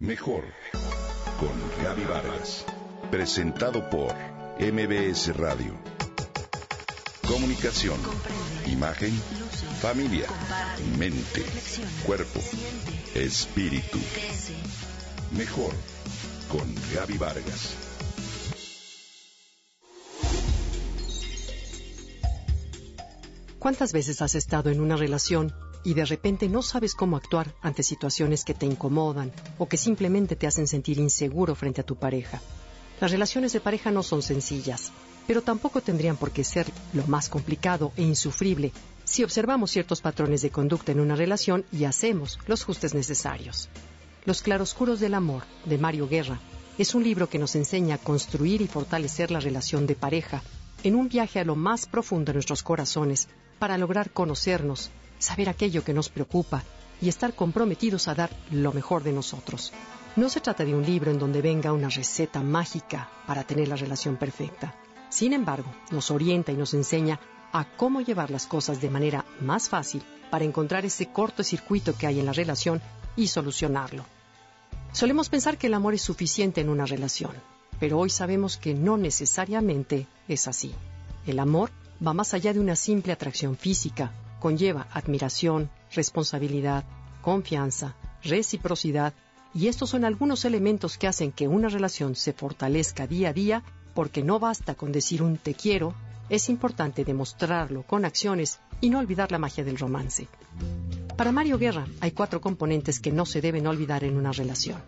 Mejor con Gaby Vargas. Presentado por MBS Radio. Comunicación, imagen, familia, mente, cuerpo, espíritu. Mejor con Gaby Vargas. ¿Cuántas veces has estado en una relación y de repente no sabes cómo actuar ante situaciones que te incomodan o que simplemente te hacen sentir inseguro frente a tu pareja? Las relaciones de pareja no son sencillas, pero tampoco tendrían por qué ser lo más complicado e insufrible si observamos ciertos patrones de conducta en una relación y hacemos los ajustes necesarios. Los claroscuros del amor, de Mario Guerra, es un libro que nos enseña a construir y fortalecer la relación de pareja en un viaje a lo más profundo de nuestros corazones para lograr conocernos, saber aquello que nos preocupa y estar comprometidos a dar lo mejor de nosotros. No se trata de un libro en donde venga una receta mágica para tener la relación perfecta. Sin embargo, nos orienta y nos enseña a cómo llevar las cosas de manera más fácil para encontrar ese cortocircuito que hay en la relación y solucionarlo. Solemos pensar que el amor es suficiente en una relación, pero hoy sabemos que no necesariamente es así. El amor va más allá de una simple atracción física, conlleva admiración, responsabilidad, confianza, reciprocidad, y estos son algunos elementos que hacen que una relación se fortalezca día a día, porque no basta con decir un te quiero, es importante demostrarlo con acciones y no olvidar la magia del romance. Para Mario Guerra hay cuatro componentes que no se deben olvidar en una relación.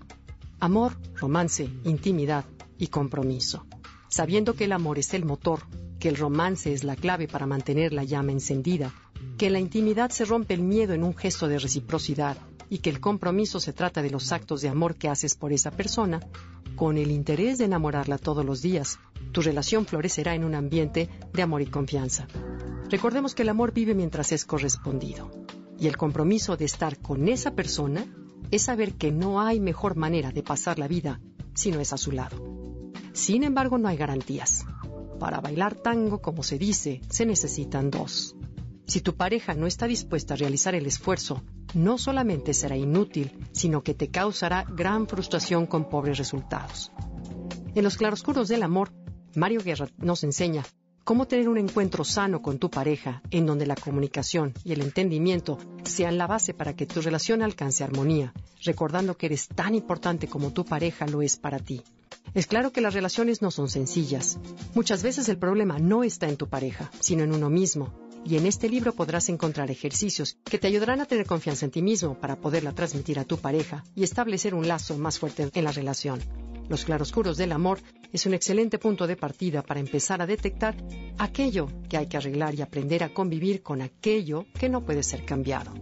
Amor, romance, intimidad y compromiso. Sabiendo que el amor es el motor, que el romance es la clave para mantener la llama encendida, que en la intimidad se rompe el miedo en un gesto de reciprocidad y que el compromiso se trata de los actos de amor que haces por esa persona, con el interés de enamorarla todos los días, tu relación florecerá en un ambiente de amor y confianza. Recordemos que el amor vive mientras es correspondido, y el compromiso de estar con esa persona es saber que no hay mejor manera de pasar la vida si no es a su lado. Sin embargo, no hay garantías. Para bailar tango, como se dice, se necesitan dos. Si tu pareja no está dispuesta a realizar el esfuerzo, no solamente será inútil, sino que te causará gran frustración con pobres resultados. En los claroscuros del amor, Mario Guerra nos enseña cómo tener un encuentro sano con tu pareja, en donde la comunicación y el entendimiento sean la base para que tu relación alcance armonía, recordando que eres tan importante como tu pareja lo es para ti. Es claro que las relaciones no son sencillas. Muchas veces el problema no está en tu pareja, sino en uno mismo, y en este libro podrás encontrar ejercicios que te ayudarán a tener confianza en ti mismo para poderla transmitir a tu pareja y establecer un lazo más fuerte en la relación. Los claroscuros del amor es un excelente punto de partida para empezar a detectar aquello que hay que arreglar y aprender a convivir con aquello que no puede ser cambiado.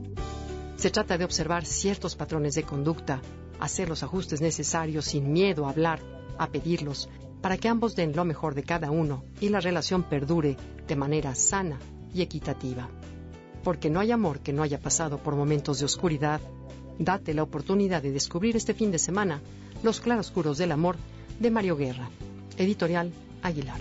Se trata de observar ciertos patrones de conducta, hacer los ajustes necesarios sin miedo a hablar, a pedirlos, para que ambos den lo mejor de cada uno y la relación perdure de manera sana y equitativa. Porque no hay amor que no haya pasado por momentos de oscuridad. Date la oportunidad de descubrir este fin de semana Los claroscuros del amor de Mario Guerra. Editorial Aguilar.